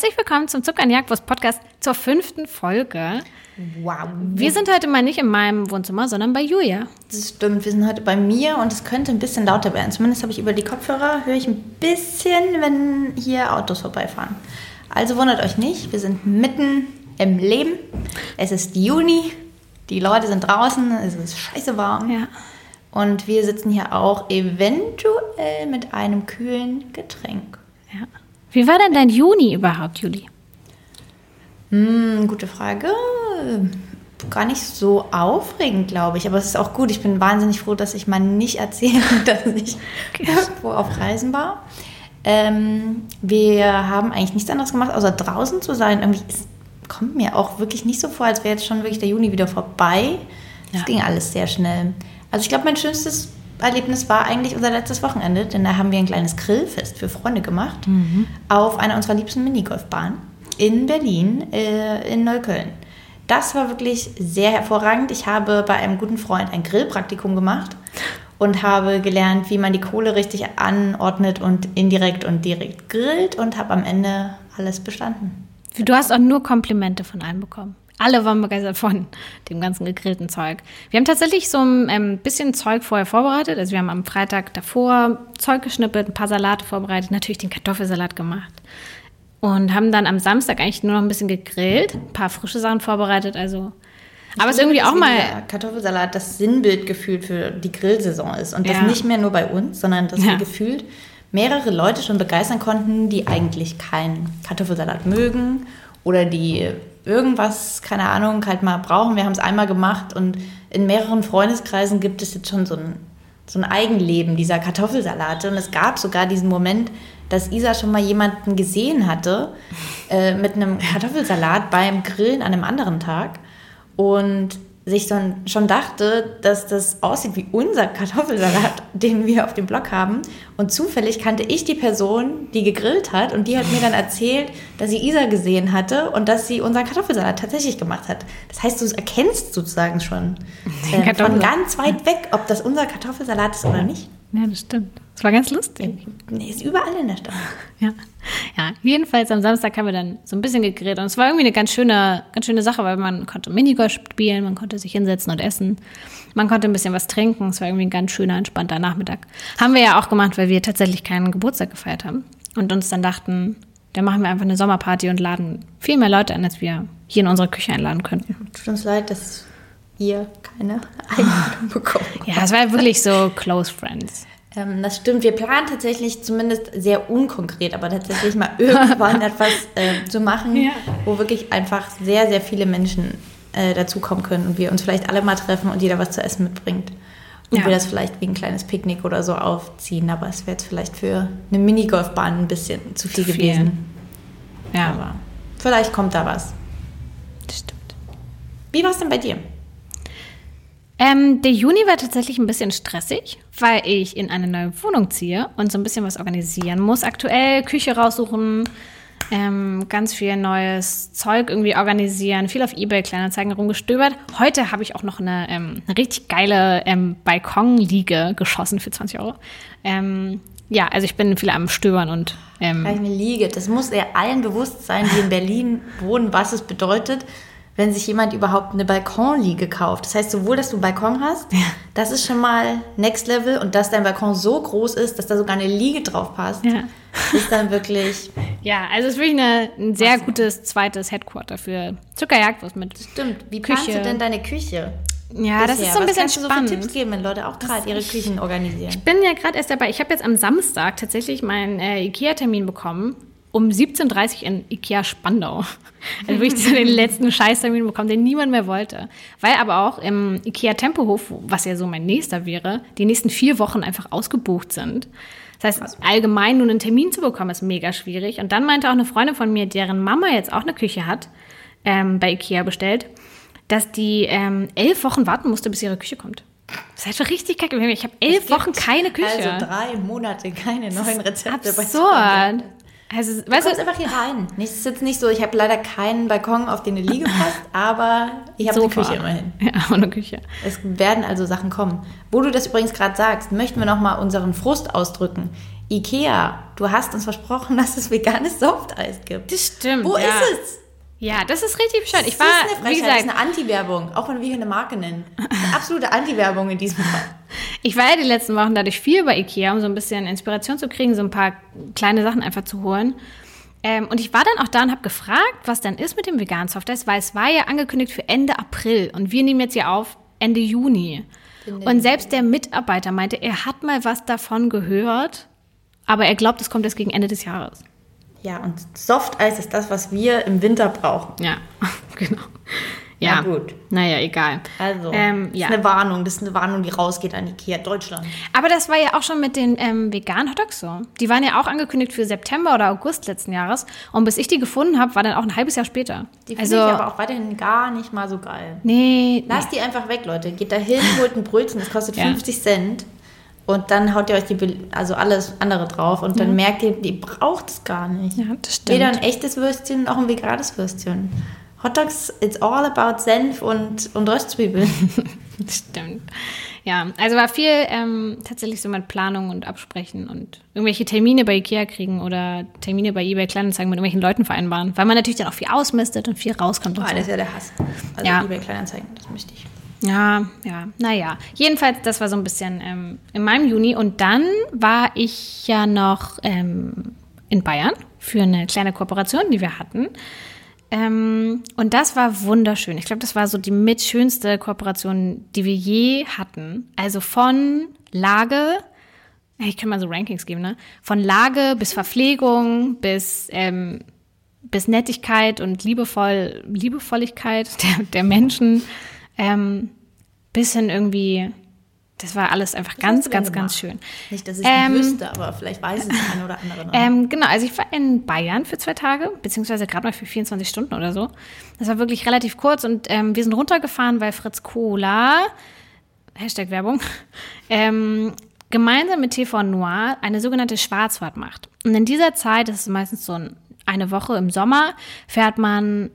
Herzlich willkommen zum Zucker und Jagdwurst Podcast zur fünften Folge. Wow. Wir sind heute mal nicht in meinem Wohnzimmer, sondern bei Julia. Das stimmt, wir sind heute bei mir und es könnte ein bisschen lauter werden. Zumindest habe ich über die Kopfhörer, höre ich ein bisschen, wenn hier Autos vorbeifahren. Also wundert euch nicht, wir sind mitten im Leben. Es ist Juni, die Leute sind draußen, es ist scheiße warm. Ja. Und wir sitzen hier auch eventuell mit einem kühlen Getränk. ja. Wie war denn dein Juni überhaupt, Juli? Hm, gute Frage. Gar nicht so aufregend, glaube ich. Aber es ist auch gut. Ich bin wahnsinnig froh, dass ich mal nicht erzähle, dass ich irgendwo auf Reisen war. Ähm, wir haben eigentlich nichts anderes gemacht, außer draußen zu sein. Irgendwie es kommt mir auch wirklich nicht so vor, als wäre jetzt schon wirklich der Juni wieder vorbei. Es Ja. ging alles sehr schnell. Also ich glaube, mein schönstes Erlebnis war eigentlich unser letztes Wochenende, denn da haben wir ein kleines Grillfest für Freunde gemacht auf einer unserer liebsten Minigolfbahnen in Berlin, äh, in Neukölln. Das war wirklich sehr hervorragend. Ich habe bei einem guten Freund ein Grillpraktikum gemacht und habe gelernt, wie man die Kohle richtig anordnet und indirekt und direkt grillt und habe am Ende alles bestanden. Du hast auch nur Komplimente von allen bekommen. Alle waren begeistert von dem ganzen gegrillten Zeug. Wir haben tatsächlich so ein ähm, bisschen Zeug vorher vorbereitet. Also wir haben am Freitag davor Zeug geschnippelt, ein paar Salate vorbereitet, natürlich den Kartoffelsalat gemacht. Und haben dann am Samstag eigentlich nur noch ein bisschen gegrillt, ein paar frische Sachen vorbereitet. Also, aber es ist irgendwie auch mal Kartoffelsalat das Sinnbild gefühlt für die Grillsaison ist. Und das Ja. nicht mehr nur bei uns, sondern dass Ja. wir gefühlt mehrere Leute schon begeistern konnten, die eigentlich keinen Kartoffelsalat mögen oder die irgendwas, keine Ahnung, halt mal brauchen. Wir haben es einmal gemacht und in mehreren Freundeskreisen gibt es jetzt schon so ein, so ein Eigenleben dieser Kartoffelsalate. Und es gab sogar diesen Moment, dass Isa schon mal jemanden gesehen hatte äh, mit einem Kartoffelsalat beim Grillen an einem anderen Tag und sich dann schon dachte, dass das aussieht wie unser Kartoffelsalat, den wir auf dem Blog haben. Und zufällig kannte ich die Person, die gegrillt hat und die hat mir dann erzählt, dass sie Isa gesehen hatte und dass sie unseren Kartoffelsalat tatsächlich gemacht hat. Das heißt, du erkennst sozusagen schon äh, von ganz weit weg, ob das unser Kartoffelsalat ist oder nicht. Ja, das stimmt. Das war ganz lustig. Nee, ist überall in der Stadt. Ja. ja, jedenfalls am Samstag haben wir dann so ein bisschen gegrillt und es war irgendwie eine ganz schöne, ganz schöne Sache, weil man konnte Minigolf spielen, man konnte sich hinsetzen und essen, man konnte ein bisschen was trinken, es war irgendwie ein ganz schöner, entspannter Nachmittag. Haben wir ja auch gemacht, weil wir tatsächlich keinen Geburtstag gefeiert haben und uns dann dachten, dann machen wir einfach eine Sommerparty und laden viel mehr Leute ein, als wir hier in unsere Küche einladen könnten. Tut uns leid, dass ihr keine Einladung bekommen Ja, es war wirklich so close friends. Ähm, das stimmt. Wir planen tatsächlich zumindest sehr unkonkret, aber tatsächlich mal irgendwann etwas äh, zu machen, Ja. wo wirklich einfach sehr, sehr viele Menschen äh, dazukommen können und wir uns vielleicht alle mal treffen und jeder was zu essen mitbringt. Und Ja. wir das vielleicht wie ein kleines Picknick oder so aufziehen. Aber es wäre jetzt vielleicht für eine Minigolfbahn ein bisschen zu viel Zu viel. gewesen. Ja, Aber vielleicht kommt da was. das stimmt. Wie war es denn bei dir? Ähm, der Juni war tatsächlich ein bisschen stressig, weil ich in eine neue Wohnung ziehe und so ein bisschen was organisieren muss. Aktuell Küche raussuchen, ähm, ganz viel neues Zeug irgendwie organisieren, viel auf Ebay Kleinanzeigen rumgestöbert. Heute habe ich auch noch eine, ähm, eine richtig geile ähm, Balkonliege geschossen für 20 Euro. Ähm, ja, also ich bin viel am Stöbern und ähm, Eine Liege. Das muss ja allen bewusst sein, die in Berlin wohnen, was es bedeutet, wenn sich jemand überhaupt eine Balkonliege kauft. Das heißt, sowohl, dass du einen Balkon hast, das ist schon mal Next Level und dass dein Balkon so groß ist, dass da sogar eine Liege drauf passt, Ja. ist dann wirklich. ja, also es ist wirklich eine, ein sehr gutes zweites Headquarter für Zuckerjagd, was mit Stimmt. Wie planst Küche. du denn deine Küche? Ja, das bisher? ist so ein Was bisschen kannst du so spannend. für Tipps geben, wenn Leute auch gerade ihre Küchen organisieren? Ich bin ja gerade erst dabei. Ich habe jetzt am Samstag tatsächlich meinen äh, IKEA-Termin bekommen. Um 17.30 Uhr in IKEA Spandau. Also wirklich so den letzten Scheißtermin bekommen, den niemand mehr wollte. Weil aber auch im IKEA Tempohof, was ja so mein nächster wäre, die nächsten vier Wochen einfach ausgebucht sind. Das heißt, allgemein nun einen Termin zu bekommen, ist mega schwierig. Und dann meinte auch eine Freundin von mir, deren Mama jetzt auch eine Küche hat, ähm, bei IKEA bestellt, dass die ähm, elf Wochen warten musste, bis ihre Küche kommt. Das ist halt richtig kacke. Ich habe elf Wochen keine Küche. Also drei Monate keine neuen Rezepte bei Absurd. Also, Du weißt kommst du, einfach hier rein. Es ist jetzt nicht so, ich habe leider keinen Balkon, auf den eine Liege passt, aber ich habe eine. Küche immerhin. Ja, ohne Küche. Es werden also Sachen kommen. Wo du das übrigens gerade sagst, möchten wir nochmal unseren Frust ausdrücken. Ikea, du hast uns versprochen, dass es veganes Softeis gibt. Das stimmt. Wo ja. ist es? Ja, das ist richtig bescheuert. Ich das war, ist eine wie Frechheit, das gesagt, ist eine Anti-Werbung, auch wenn wir hier eine Marke nennen. Eine absolute Anti-Werbung in diesem Fall. Ich war ja die letzten Wochen dadurch viel bei Ikea, um so ein bisschen Inspiration zu kriegen, so ein paar kleine Sachen einfach zu holen. Ähm, und ich war dann auch da und habe gefragt, was dann ist mit dem veganen Softeis, weil es war ja angekündigt für Ende April und wir nehmen jetzt hier auf Ende Juni. Und selbst der Mitarbeiter meinte, er hat mal was davon gehört, aber er glaubt, es kommt erst gegen Ende des Jahres. Ja, und Softeis ist das, was wir im Winter brauchen. Ja, genau. Ja, Na gut. Naja, egal. Also, Ähm, das ja. ist eine Warnung, das ist eine Warnung, die rausgeht an Ikea Deutschland. Aber das war ja auch schon mit den ähm, veganen Hotdogs so. Die waren ja auch angekündigt für September oder August letzten Jahres. Und bis ich die gefunden habe, war dann auch ein halbes Jahr später. Die finde also, ich aber auch weiterhin gar nicht mal so geil. nee, Lasst die einfach weg, Leute. Geht da hin, holt ein Brötchen, das kostet Ja. 50 Cent. Und dann haut ihr euch die, also alles andere drauf und dann merkt ihr, ihr braucht es gar nicht. Ja, das stimmt. Weder ein echtes Würstchen noch ein veganes Würstchen. Hotdogs, it's all about Senf und, und Röstzwiebeln. stimmt. Ja, also war viel ähm, tatsächlich so mit Planung und Absprechen und irgendwelche Termine bei Ikea kriegen oder Termine bei eBay Kleinanzeigen mit irgendwelchen Leuten vereinbaren, weil man natürlich dann auch viel ausmistet und viel rauskommt und Boah, so. das ist ja der Hass. Also Ja. eBay Kleinanzeigen, das möchte ich. Ja, ja, naja. Jedenfalls, das war so ein bisschen ähm, in meinem Juni. Und dann war ich ja noch ähm, in Bayern für eine kleine Kooperation, die wir hatten. Ähm, und das war wunderschön. Ich glaube, das war so die mitschönste Kooperation, die wir je hatten. Also von Lage, ich kann mal so Rankings geben, ne? Von Lage bis Verpflegung bis ähm, bis Nettigkeit und liebevoll, Liebevolligkeit der, der Menschen ähm, bis hin irgendwie, das war alles einfach hast ganz, ganz, ganz schön. Nicht, dass ich Ähm, nicht wüsste, aber vielleicht weiß es der eine oder andere noch. Ähm, genau, also ich war in Bayern für zwei Tage, beziehungsweise gerade mal für 24 Stunden oder so. Das war wirklich relativ kurz und ähm, wir sind runtergefahren, weil Fritz Cola, Hashtag Werbung, ähm, gemeinsam mit TV Noir eine sogenannte Schwarzfahrt macht. Und in dieser Zeit, das ist meistens so ein, eine Woche im Sommer, fährt man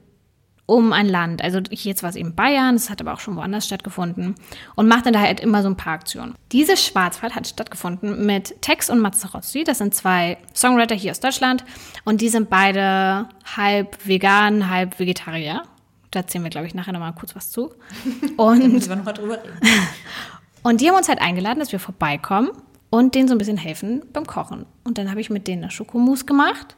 um ein Land. Also jetzt war es eben Bayern, es hat aber auch schon woanders stattgefunden und macht dann da halt immer so ein paar Aktionen. Diese Schwarzfahrt hat stattgefunden mit Tex und Mazzarozzi. Das sind zwei Songwriter hier aus Deutschland und die sind beide halb vegan, halb Vegetarier. Da erzählen wir, glaube ich, nachher nochmal kurz was zu. Und Müssen wir nochmal drüber reden. und die haben uns halt eingeladen, dass wir vorbeikommen und denen so ein bisschen helfen beim Kochen. Und dann habe ich mit denen eine Schokomousse gemacht.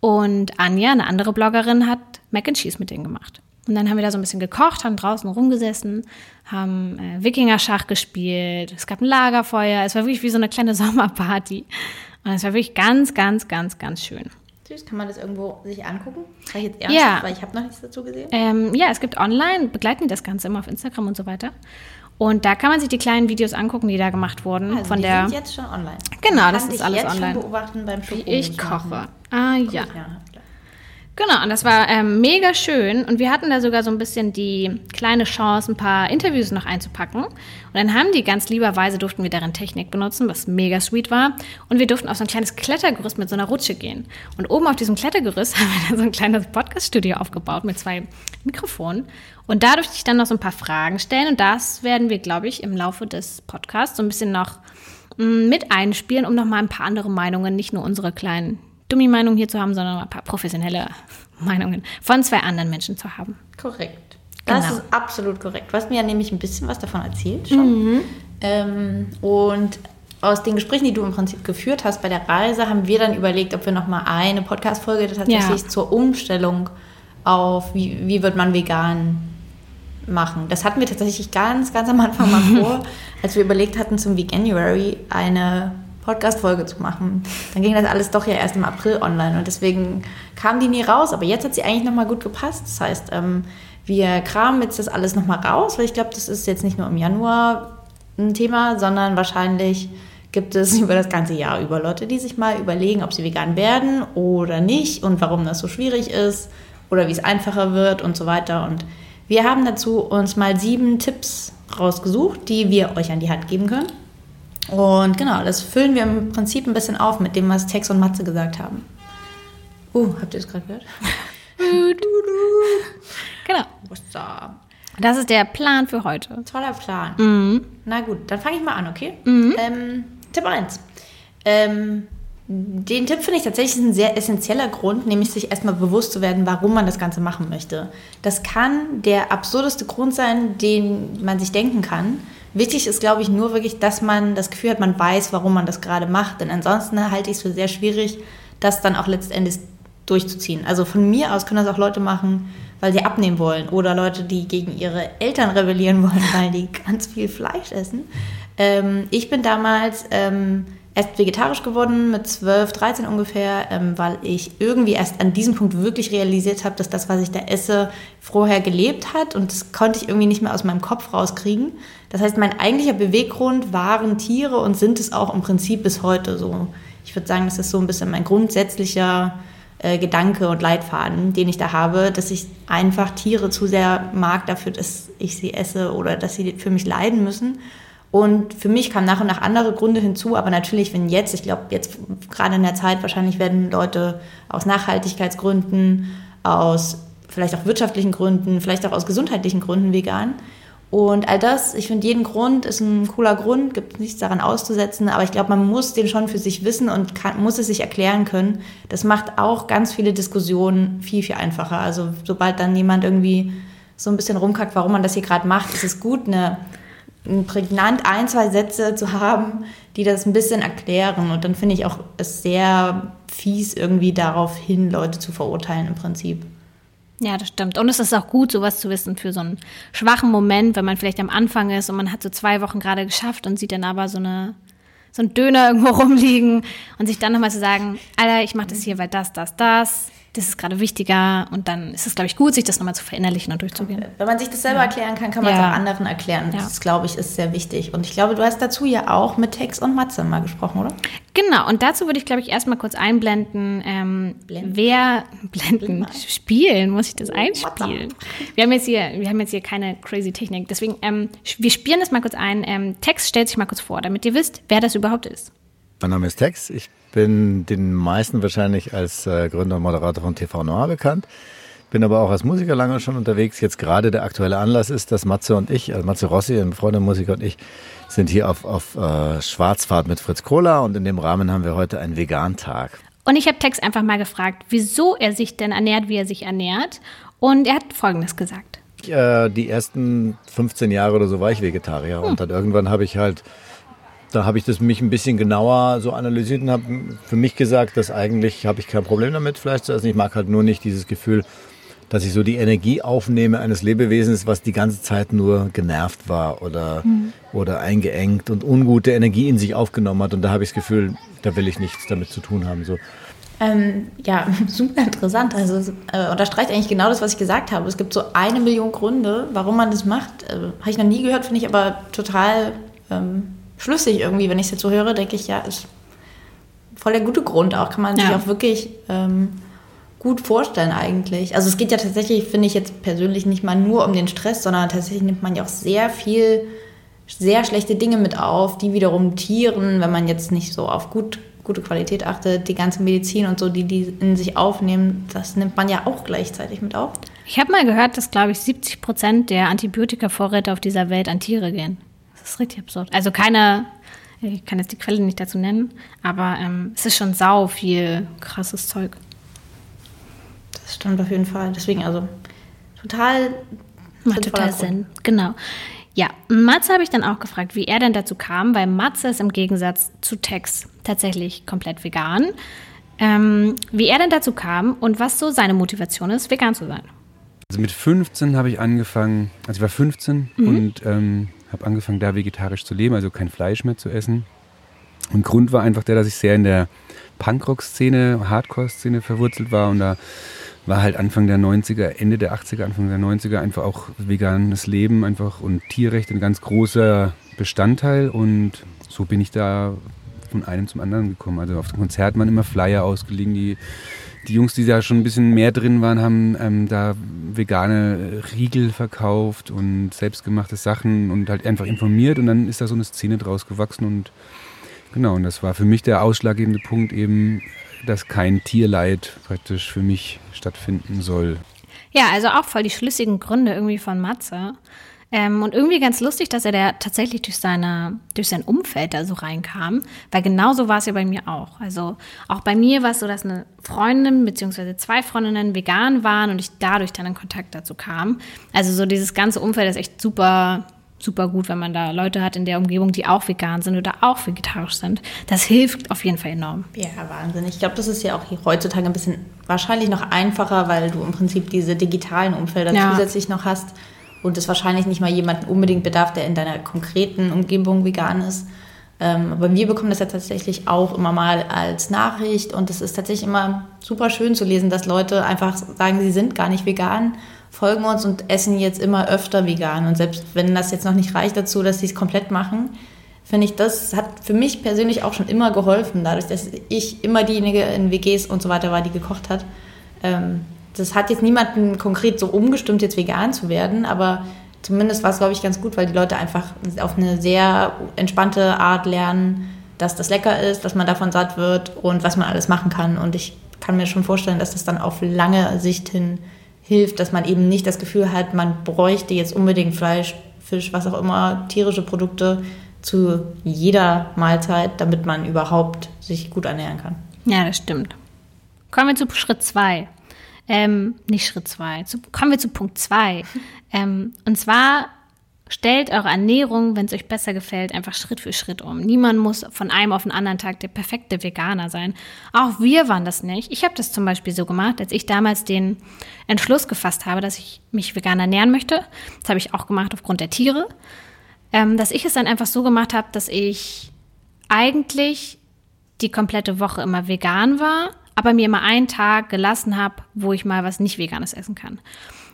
Und Anja, eine andere Bloggerin, hat Mac and Cheese mit denen gemacht. Und dann haben wir da so ein bisschen gekocht, haben draußen rumgesessen, haben äh, Wikinger-Schach gespielt. Es gab ein Lagerfeuer. Es war wirklich wie so eine kleine Sommerparty. Und es war wirklich ganz, ganz, ganz, ganz schön. Süß, kann man das irgendwo sich angucken? Sag ich jetzt ernsthaft, Ja. weil ich habe noch nichts dazu gesehen. Ähm, ja, es gibt online, begleiten das Ganze immer auf Instagram und so weiter. Und da kann man sich die kleinen Videos angucken, die da gemacht wurden. Also von die der sind jetzt schon online. Genau, das ist alles jetzt online. Schon beobachten beim wie ich koche. Ah ja. Ja. Genau, und das war ähm, mega schön. Und wir hatten da sogar so ein bisschen die kleine Chance, ein paar Interviews noch einzupacken. Und dann haben die ganz lieberweise, durften wir deren Technik benutzen, was mega sweet war. Und wir durften auf so ein kleines Klettergerüst mit so einer Rutsche gehen. Und oben auf diesem Klettergerüst haben wir dann so ein kleines Podcast-Studio aufgebaut mit zwei Mikrofonen. Und da durfte ich dann noch so ein paar Fragen stellen. Und das werden wir, glaube ich, im Laufe des Podcasts so ein bisschen noch mh, mit einspielen, um noch mal ein paar andere Meinungen, nicht nur unsere kleinen Dummi-Meinungen hier zu haben, sondern ein paar professionelle Meinungen von zwei anderen Menschen zu haben. Korrekt. Das Genau. ist absolut korrekt. Du hast mir ja nämlich ein bisschen was davon erzählt schon. Mhm. Ähm, und aus den Gesprächen, die du im Prinzip geführt hast bei der Reise, haben wir dann überlegt, ob wir nochmal eine Podcast-Folge tatsächlich Ja. zur Umstellung auf, wie, wie wird man vegan machen. Das hatten wir tatsächlich ganz, ganz am Anfang mal vor, als wir überlegt hatten, zum Veganuary eine Podcast-Folge zu machen. Dann ging das alles doch ja erst im April online und deswegen kam die nie raus. Aber jetzt hat sie eigentlich nochmal gut gepasst. Das heißt, ähm, wir kramen jetzt das alles nochmal raus, weil ich glaube, das ist jetzt nicht nur im Januar ein Thema, sondern wahrscheinlich gibt es über das ganze Jahr über Leute, die sich mal überlegen, ob sie vegan werden oder nicht und warum das so schwierig ist oder wie es einfacher wird und so weiter. Und wir haben dazu uns mal sieben Tipps rausgesucht, die wir euch an die Hand geben können. Und genau, das füllen wir im Prinzip ein bisschen auf mit dem, was Tex und Matze gesagt haben. Uh, habt ihr das gerade gehört? Genau. What's up? Das ist der Plan für heute. Toller Plan. Mhm. Na gut, dann fange ich mal an, okay? Ähm, Tipp 1. Ähm, Den Tipp finde ich tatsächlich ein sehr essentieller Grund, nämlich sich erstmal bewusst zu werden, warum man das Ganze machen möchte. Das kann der absurdeste Grund sein, den man sich denken kann. Wichtig ist, glaube ich, nur wirklich, dass man das Gefühl hat, man weiß, warum man das gerade macht. Denn ansonsten halte ich es für sehr schwierig, das dann auch letztendlich durchzuziehen. Also von mir aus können das auch Leute machen, weil sie abnehmen wollen oder Leute, die gegen ihre Eltern rebellieren wollen, weil die ganz viel Fleisch essen. Ähm, ich bin damals ähm, erst vegetarisch geworden mit 12, 13 ungefähr, ähm, weil ich irgendwie erst an diesem Punkt wirklich realisiert habe, dass das, was ich da esse, vorher gelebt hat und das konnte ich irgendwie nicht mehr aus meinem Kopf rauskriegen. Das heißt, mein eigentlicher Beweggrund waren Tiere und sind es auch im Prinzip bis heute so. Ich würde sagen, das ist so ein bisschen mein grundsätzlicher äh, Gedanke und Leitfaden, den ich da habe, dass ich einfach Tiere zu sehr mag dafür, dass ich sie esse oder dass sie für mich leiden müssen. Und für mich kamen nach und nach andere Gründe hinzu, aber natürlich, wenn jetzt, ich glaube, jetzt gerade in der Zeit, wahrscheinlich werden Leute aus Nachhaltigkeitsgründen, aus vielleicht auch wirtschaftlichen Gründen, vielleicht auch aus gesundheitlichen Gründen vegan. Und all das, ich finde, jeden Grund ist ein cooler Grund, gibt nichts daran auszusetzen, aber ich glaube, man muss den schon für sich wissen und kann, muss es sich erklären können. Das macht auch ganz viele Diskussionen viel, viel einfacher. Also sobald dann jemand irgendwie so ein bisschen rumkackt, warum man das hier gerade macht, ist es gut, eine, prägnant ein, zwei Sätze zu haben, die das ein bisschen erklären. Und dann finde ich auch es sehr fies, irgendwie darauf hin, Leute zu verurteilen im Prinzip. Ja, das stimmt. Und es ist auch gut, sowas zu wissen für so einen schwachen Moment, wenn man vielleicht am Anfang ist und man hat so zwei Wochen gerade geschafft und sieht dann aber so eine so ein Döner irgendwo rumliegen und sich dann nochmal zu sagen, Alter, ich mache das hier, weil das, das, das das ist gerade wichtiger und dann ist es, glaube ich, gut, sich das nochmal zu verinnerlichen und durchzugehen. Wenn man sich das selber ja. erklären kann, kann man ja. es auch anderen erklären. Das, ja. glaube ich, ist sehr wichtig. Und ich glaube, du hast dazu ja auch mit Tex und Matze mal gesprochen, oder? Genau, und dazu würde ich, glaube ich, erstmal kurz einblenden, ähm, wer blenden, spielen, muss ich das einspielen. Wir haben jetzt hier, wir haben jetzt hier keine crazy Technik, deswegen, ähm, wir spielen das mal kurz ein. Ähm, Tex stellt sich mal kurz vor, damit ihr wisst, wer das überhaupt ist. Mein Name ist Tex, ich bin den meisten wahrscheinlich als äh, Gründer und Moderator von TV Noir bekannt. Bin aber auch als Musiker lange schon unterwegs. Jetzt gerade der aktuelle Anlass ist, dass Matze und ich, also Matze Rossi, ein befreundeter Musiker und ich, sind hier auf, auf äh, Schwarzfahrt mit Fritz Kohler und in dem Rahmen haben wir heute einen Vegan-Tag. Und ich habe Tex einfach mal gefragt, wieso er sich denn ernährt, wie er sich ernährt. Und er hat Folgendes gesagt. Äh, die ersten 15 Jahre oder so war ich Vegetarier hm. und dann irgendwann habe ich halt da habe ich das mich ein bisschen genauer so analysiert und habe für mich gesagt, dass eigentlich habe ich kein Problem damit, Fleisch zu essen. Ich mag halt nur nicht dieses Gefühl, dass ich so die Energie aufnehme eines Lebewesens, was die ganze Zeit nur genervt war oder, mhm. oder eingeengt und ungute Energie in sich aufgenommen hat. Und da habe ich das Gefühl, da will ich nichts damit zu tun haben. So. Ähm, ja, super interessant. Also äh, unterstreicht eigentlich genau das, was ich gesagt habe. Es gibt so eine Million Gründe, warum man das macht. Äh, habe ich noch nie gehört, finde ich aber total ähm, schlüssig irgendwie. Wenn ich es jetzt so höre, denke ich, ja, ist voll der gute Grund auch. Kann man ja. sich auch wirklich ähm, gut vorstellen eigentlich. Also es geht ja tatsächlich, finde ich jetzt persönlich nicht mal nur um den Stress, sondern tatsächlich nimmt man ja auch sehr viel, sehr schlechte Dinge mit auf, die wiederum Tieren, wenn man jetzt nicht so auf gut, gute Qualität achtet, die ganze Medizin und so, die die in sich aufnehmen, das nimmt man ja auch gleichzeitig mit auf. Ich habe mal gehört, dass, glaube ich, 70 Prozent der Antibiotika-Vorräte auf dieser Welt an Tiere gehen. Das ist richtig absurd. Also keine, ich kann jetzt die Quelle nicht dazu nennen, aber ähm, es ist schon sau viel krasses Zeug. Das stimmt auf jeden Fall. Deswegen also total. Macht total Sinn. Genau. Ja, Matze habe ich dann auch gefragt, wie er denn dazu kam, weil Matze ist im Gegensatz zu Tex tatsächlich komplett vegan. Ähm, wie er denn dazu kam und was so seine Motivation ist, vegan zu sein. Also mit 15 habe ich angefangen, also ich war 15 mhm. und ähm, habe angefangen, da vegetarisch zu leben, also kein Fleisch mehr zu essen. Und Grund war einfach der, dass ich sehr in der Punkrock-Szene, Hardcore-Szene verwurzelt war und da war halt Anfang der 90er, Ende der 80er, Anfang der 90er einfach auch veganes Leben einfach und Tierrecht ein ganz großer Bestandteil und so bin ich da von einem zum anderen gekommen. Also auf dem Konzert waren immer Flyer ausgelegen, die die Jungs, die da schon ein bisschen mehr drin waren, haben ähm, da vegane Riegel verkauft und selbstgemachte Sachen und halt einfach informiert und dann ist da so eine Szene draus gewachsen und genau, und das war für mich der ausschlaggebende Punkt eben, dass kein Tierleid praktisch für mich stattfinden soll. Ja, also auch voll die schlüssigen Gründe irgendwie von Matze. Ähm, und irgendwie ganz lustig, dass er da tatsächlich durch, seine, durch sein Umfeld da so reinkam, weil genauso war es ja bei mir auch. Also auch bei mir war es so, dass eine Freundin bzw. zwei Freundinnen vegan waren und ich dadurch dann in Kontakt dazu kam. Also so dieses ganze Umfeld ist echt super super gut, wenn man da Leute hat in der Umgebung, die auch vegan sind oder auch vegetarisch sind. Das hilft auf jeden Fall enorm. Ja, Wahnsinn. Ich glaube, das ist ja auch heutzutage ein bisschen wahrscheinlich noch einfacher, weil du im Prinzip diese digitalen Umfelder ja. zusätzlich noch hast und es wahrscheinlich nicht mal jemanden unbedingt bedarf, der in deiner konkreten Umgebung vegan ist. Ähm, aber wir bekommen das ja tatsächlich auch immer mal als Nachricht und es ist tatsächlich immer super schön zu lesen, dass Leute einfach sagen, sie sind gar nicht vegan folgen uns und essen jetzt immer öfter vegan. Und selbst wenn das jetzt noch nicht reicht dazu, dass sie es komplett machen, finde ich, das hat für mich persönlich auch schon immer geholfen, dadurch, dass ich immer diejenige in WGs und so weiter war, die gekocht hat. Ähm, das hat jetzt niemanden konkret so umgestimmt, jetzt vegan zu werden, aber zumindest war es, glaube ich, ganz gut, weil die Leute einfach auf eine sehr entspannte Art lernen, dass das lecker ist, dass man davon satt wird und was man alles machen kann. Und ich kann mir schon vorstellen, dass das dann auf lange Sicht hin hilft, dass man eben nicht das Gefühl hat, man bräuchte jetzt unbedingt Fleisch, Fisch, was auch immer, tierische Produkte zu jeder Mahlzeit, damit man überhaupt sich gut ernähren kann. Ja, das stimmt. Kommen wir zu Schritt zwei. Ähm, nicht Schritt zwei. kommen wir zu Punkt zwei. Ähm, und zwar Stellt eure Ernährung, wenn es euch besser gefällt, einfach Schritt für Schritt um. Niemand muss von einem auf den anderen Tag der perfekte Veganer sein. Auch wir waren das nicht. Ich habe das zum Beispiel so gemacht, als ich damals den Entschluss gefasst habe, dass ich mich vegan ernähren möchte. Das habe ich auch gemacht aufgrund der Tiere. Ähm, dass ich es dann einfach so gemacht habe, dass ich eigentlich die komplette Woche immer vegan war, aber mir immer einen Tag gelassen habe, wo ich mal was nicht Veganes essen kann.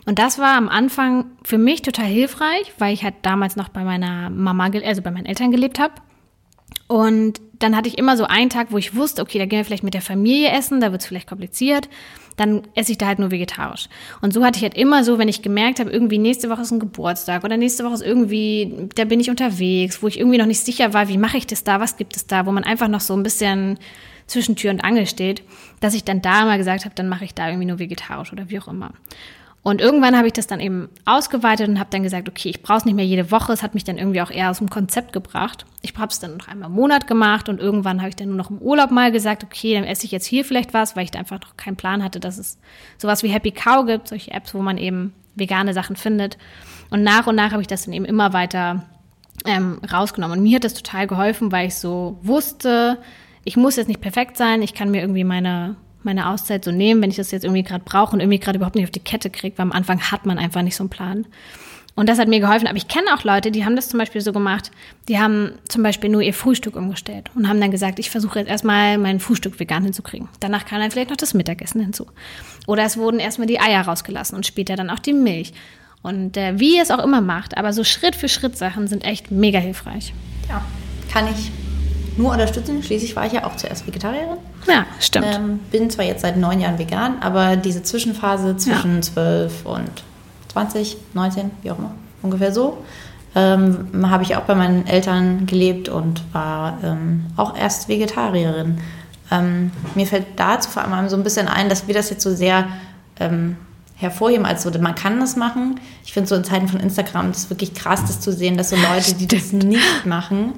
Und das war am Anfang für mich total hilfreich, weil ich halt damals noch bei meiner Mama, also bei meinen Eltern gelebt habe. Und dann hatte ich immer so einen Tag, wo ich wusste, okay, da gehen wir vielleicht mit der Familie essen, da wird es vielleicht kompliziert. Dann esse ich da halt nur vegetarisch. Und so hatte ich halt immer so, wenn ich gemerkt habe, irgendwie nächste Woche ist ein Geburtstag oder nächste Woche ist irgendwie, da bin ich unterwegs, wo ich irgendwie noch nicht sicher war, wie mache ich das da, was gibt es da, wo man einfach noch so ein bisschen zwischen Tür und Angel steht, dass ich dann da mal gesagt habe, dann mache ich da irgendwie nur vegetarisch oder wie auch immer. Und irgendwann habe ich das dann eben ausgeweitet und habe dann gesagt, okay, ich brauche es nicht mehr jede Woche. Es hat mich dann irgendwie auch eher aus dem Konzept gebracht. Ich habe es dann noch einmal im Monat gemacht und irgendwann habe ich dann nur noch im Urlaub mal gesagt, okay, dann esse ich jetzt hier vielleicht was, weil ich da einfach noch keinen Plan hatte, dass es sowas wie Happy Cow gibt, solche Apps, wo man eben vegane Sachen findet. Und nach und nach habe ich das dann eben immer weiter ähm, rausgenommen. Und mir hat das total geholfen, weil ich so wusste, ich muss jetzt nicht perfekt sein, ich kann mir irgendwie meine meine Auszeit so nehmen, wenn ich das jetzt irgendwie gerade brauche und irgendwie gerade überhaupt nicht auf die Kette kriege, weil am Anfang hat man einfach nicht so einen Plan. Und das hat mir geholfen. Aber ich kenne auch Leute, die haben das zum Beispiel so gemacht, die haben zum Beispiel nur ihr Frühstück umgestellt und haben dann gesagt, ich versuche jetzt erstmal mein Frühstück vegan hinzukriegen. Danach kann dann vielleicht noch das Mittagessen hinzu. Oder es wurden erstmal die Eier rausgelassen und später dann auch die Milch. Und äh, wie ihr es auch immer macht, aber so Schritt für Schritt Sachen sind echt mega hilfreich. Ja, kann ich nur unterstützen. Schließlich war ich ja auch zuerst Vegetarierin. Ja, stimmt. Ähm, bin zwar jetzt seit neun Jahren vegan, aber diese Zwischenphase zwischen zwölf ja. und 20, 19, wie auch immer, ungefähr so, ähm, habe ich auch bei meinen Eltern gelebt und war ähm, auch erst Vegetarierin. Ähm, mir fällt dazu vor allem so ein bisschen ein, dass wir das jetzt so sehr ähm, hervorheben als so, man kann das machen. Ich finde so in Zeiten von Instagram das ist wirklich krass, das zu sehen, dass so Leute, die das nicht machen,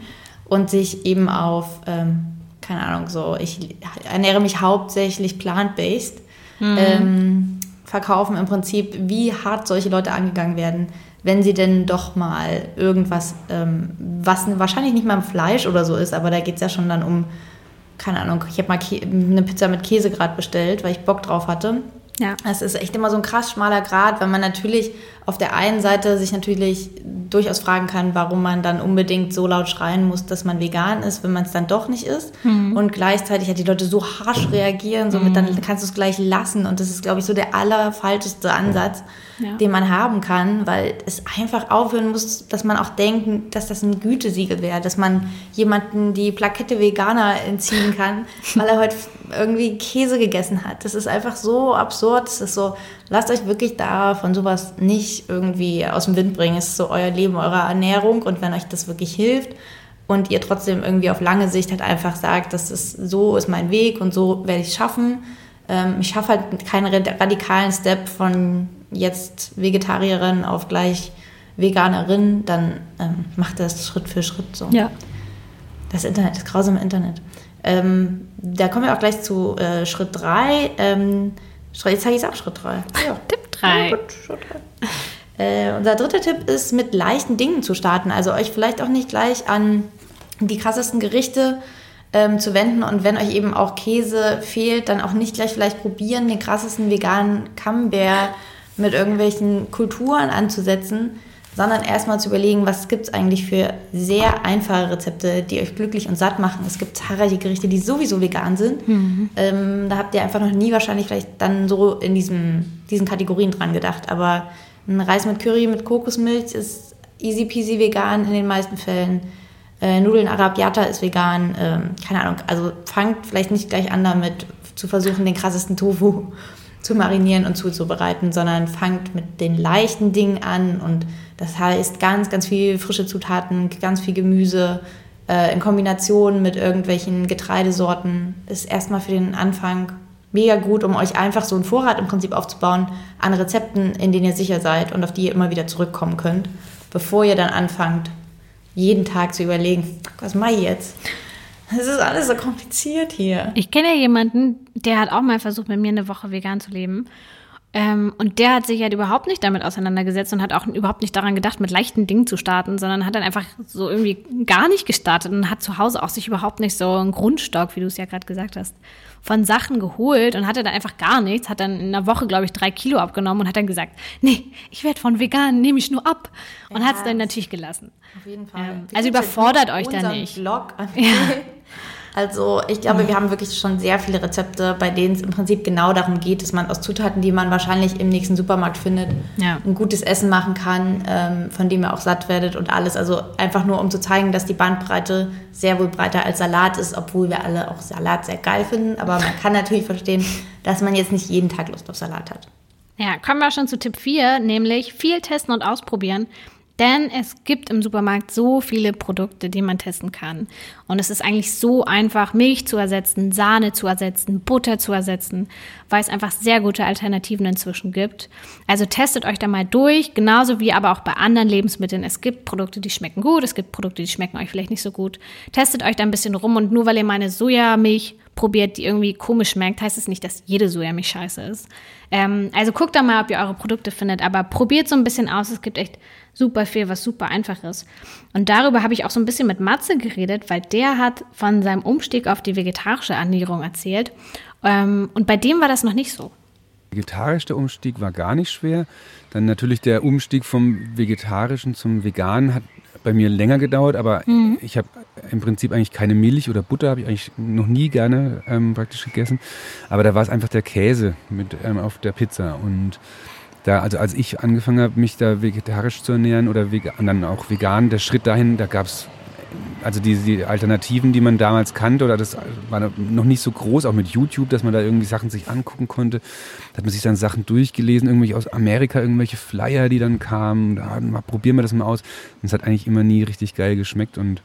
und sich eben auf, ähm, keine Ahnung, so, ich ernähre mich hauptsächlich plant-based, mhm. ähm, verkaufen im Prinzip, wie hart solche Leute angegangen werden, wenn sie denn doch mal irgendwas, ähm, was wahrscheinlich nicht mal im Fleisch oder so ist, aber da geht es ja schon dann um, keine Ahnung, ich habe mal eine Pizza mit Käse gerade bestellt, weil ich Bock drauf hatte. Ja. Es ist echt immer so ein krass schmaler Grad, weil man natürlich auf der einen Seite sich natürlich durchaus fragen kann, warum man dann unbedingt so laut schreien muss, dass man vegan ist, wenn man es dann doch nicht ist. Mhm. Und gleichzeitig hat die Leute so harsch reagieren, somit mhm. dann kannst du es gleich lassen. Und das ist, glaube ich, so der allerfalscheste Ansatz, ja. den man haben kann, weil es einfach aufhören muss, dass man auch denkt, dass das ein Gütesiegel wäre, dass man jemanden die Plakette Veganer entziehen kann, weil er heute irgendwie Käse gegessen hat. Das ist einfach so absurd. Es ist so, lasst euch wirklich da von sowas nicht irgendwie aus dem Wind bringen. Es ist so euer Leben, eure Ernährung und wenn euch das wirklich hilft und ihr trotzdem irgendwie auf lange Sicht halt einfach sagt, das ist so ist mein Weg und so werde ich es schaffen. Ähm, ich schaffe halt keinen radikalen Step von jetzt Vegetarierin auf gleich Veganerin, dann ähm, macht das Schritt für Schritt so. Ja. Das Internet, das grausame Internet. Ähm, da kommen wir auch gleich zu äh, Schritt 3. Ähm, jetzt sage ich es auch Schritt 3. Ja. Tipp 3. Ja, gut, Schritt drei. Äh, unser dritter Tipp ist, mit leichten Dingen zu starten. Also euch vielleicht auch nicht gleich an die krassesten Gerichte ähm, zu wenden. Und wenn euch eben auch Käse fehlt, dann auch nicht gleich vielleicht probieren, den krassesten veganen Camembert mit irgendwelchen Kulturen anzusetzen, sondern erstmal zu überlegen, was gibt es eigentlich für sehr einfache Rezepte, die euch glücklich und satt machen. Es gibt zahlreiche Gerichte, die sowieso vegan sind. Mhm. Ähm, da habt ihr einfach noch nie wahrscheinlich vielleicht dann so in diesem, diesen Kategorien dran gedacht. Aber ein Reis mit Curry mit Kokosmilch ist easy peasy vegan in den meisten Fällen. Äh, Nudeln Arabiata ist vegan. Ähm, keine Ahnung. Also fangt vielleicht nicht gleich an damit zu versuchen, den krassesten Tofu zu marinieren und zuzubereiten, sondern fangt mit den leichten Dingen an und das heißt ganz, ganz viel frische Zutaten, ganz viel Gemüse äh, in Kombination mit irgendwelchen Getreidesorten ist erstmal für den Anfang mega gut, um euch einfach so einen Vorrat im Prinzip aufzubauen an Rezepten, in denen ihr sicher seid und auf die ihr immer wieder zurückkommen könnt, bevor ihr dann anfangt, jeden Tag zu überlegen, was mache ich jetzt? Es ist alles so kompliziert hier. Ich kenne ja jemanden, der hat auch mal versucht, mit mir eine Woche vegan zu leben. Ähm, und der hat sich halt überhaupt nicht damit auseinandergesetzt und hat auch überhaupt nicht daran gedacht, mit leichten Dingen zu starten, sondern hat dann einfach so irgendwie gar nicht gestartet und hat zu Hause auch sich überhaupt nicht so einen Grundstock, wie du es ja gerade gesagt hast, von Sachen geholt und hatte dann einfach gar nichts, hat dann in einer Woche, glaube ich, drei Kilo abgenommen und hat dann gesagt, nee, ich werde von vegan, nehme ich nur ab. Und ja, hat es dann natürlich gelassen. Auf jeden Fall. Ähm, also überfordert euch da nicht. Blog ja. Also ich glaube, wir haben wirklich schon sehr viele Rezepte, bei denen es im Prinzip genau darum geht, dass man aus Zutaten, die man wahrscheinlich im nächsten Supermarkt findet, ja. ein gutes Essen machen kann, ähm, von dem ihr auch satt werdet und alles. Also einfach nur, um zu zeigen, dass die Bandbreite sehr wohl breiter als Salat ist, obwohl wir alle auch Salat sehr geil finden. Aber man kann natürlich verstehen, dass man jetzt nicht jeden Tag Lust auf Salat hat. Ja, kommen wir schon zu Tipp 4, nämlich viel testen und ausprobieren. Denn es gibt im Supermarkt so viele Produkte, die man testen kann. Und es ist eigentlich so einfach, Milch zu ersetzen, Sahne zu ersetzen, Butter zu ersetzen, weil es einfach sehr gute Alternativen inzwischen gibt. Also testet euch da mal durch, genauso wie aber auch bei anderen Lebensmitteln. Es gibt Produkte, die schmecken gut, es gibt Produkte, die schmecken euch vielleicht nicht so gut. Testet euch da ein bisschen rum und nur weil ihr meine Sojamilch probiert, die irgendwie komisch schmeckt, heißt es nicht, dass jede Sojamilch scheiße ist. Ähm, also guckt da mal, ob ihr eure Produkte findet, aber probiert so ein bisschen aus. Es gibt echt super viel, was super einfach ist. Und darüber habe ich auch so ein bisschen mit Matze geredet, weil der hat von seinem Umstieg auf die vegetarische Ernährung erzählt. Ähm, und bei dem war das noch nicht so. Vegetarisch der Umstieg war gar nicht schwer. Dann natürlich der Umstieg vom Vegetarischen zum Veganen hat bei mir länger gedauert, aber mhm. ich habe im Prinzip eigentlich keine Milch oder Butter, habe ich eigentlich noch nie gerne ähm, praktisch gegessen. Aber da war es einfach der Käse mit ähm, auf der Pizza und da, also als ich angefangen habe, mich da vegetarisch zu ernähren oder vegan, dann auch vegan, der Schritt dahin, da gab es also die, die, Alternativen, die man damals kannte, oder das war noch nicht so groß, auch mit YouTube, dass man da irgendwie Sachen sich angucken konnte. Da hat man sich dann Sachen durchgelesen, irgendwelche aus Amerika, irgendwelche Flyer, die dann kamen. Da mal, probieren wir das mal aus. Und es hat eigentlich immer nie richtig geil geschmeckt und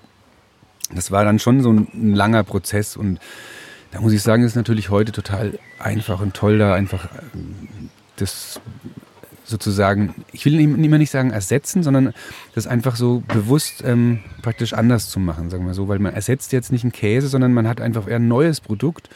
das war dann schon so ein, ein langer Prozess und da muss ich sagen, ist natürlich heute total einfach und toll, da einfach ähm, das sozusagen, ich will immer nicht sagen ersetzen, sondern das einfach so bewusst ähm, praktisch anders zu machen, sagen wir so, weil man ersetzt jetzt nicht einen Käse, sondern man hat einfach eher ein neues Produkt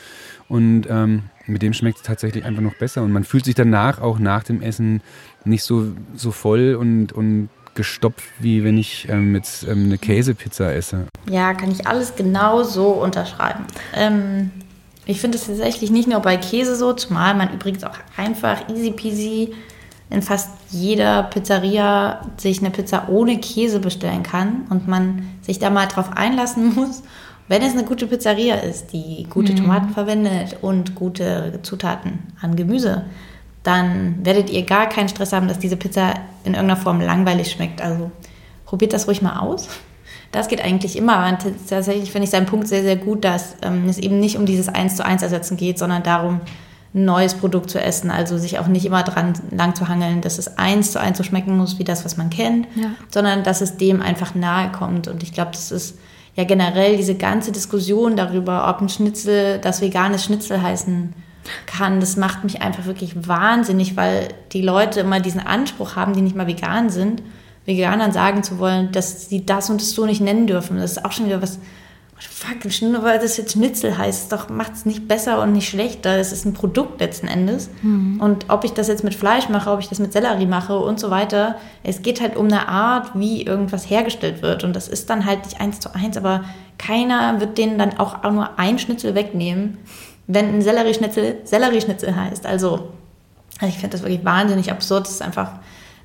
und ähm, mit dem schmeckt es tatsächlich einfach noch besser und man fühlt sich danach auch nach dem Essen nicht so, so voll und, und gestopft, wie wenn ich ähm, jetzt ähm, eine Käsepizza esse. Ja, kann ich alles genau so unterschreiben. Ähm, ich finde es tatsächlich nicht nur bei Käse so, zumal man übrigens auch einfach easy peasy in fast jeder Pizzeria sich eine Pizza ohne Käse bestellen kann und man sich da mal drauf einlassen muss, wenn es eine gute Pizzeria ist, die gute mhm. Tomaten verwendet und gute Zutaten an Gemüse, dann werdet ihr gar keinen Stress haben, dass diese Pizza in irgendeiner Form langweilig schmeckt. Also probiert das ruhig mal aus. Das geht eigentlich immer. Und tatsächlich finde ich seinen Punkt sehr, sehr gut, dass ähm, es eben nicht um dieses Eins zu eins Ersetzen geht, sondern darum, ein neues Produkt zu essen. Also sich auch nicht immer dran lang zu hangeln, dass es eins zu eins so schmecken muss wie das, was man kennt, ja. sondern dass es dem einfach nahe kommt. Und ich glaube, das ist ja generell diese ganze Diskussion darüber, ob ein Schnitzel das veganes Schnitzel heißen kann, das macht mich einfach wirklich wahnsinnig, weil die Leute immer diesen Anspruch haben, die nicht mal vegan sind, Veganern sagen zu wollen, dass sie das und das so nicht nennen dürfen. Das ist auch schon wieder was, fuck, nur weil das jetzt Schnitzel heißt, doch macht es nicht besser und nicht schlechter. Es ist ein Produkt letzten Endes. Mhm. Und ob ich das jetzt mit Fleisch mache, ob ich das mit Sellerie mache und so weiter, es geht halt um eine Art, wie irgendwas hergestellt wird. Und das ist dann halt nicht eins zu eins, aber keiner wird denen dann auch nur ein Schnitzel wegnehmen, wenn ein Sellerieschnitzel Sellerieschnitzel heißt. Also, also ich finde das wirklich wahnsinnig absurd. Es ist einfach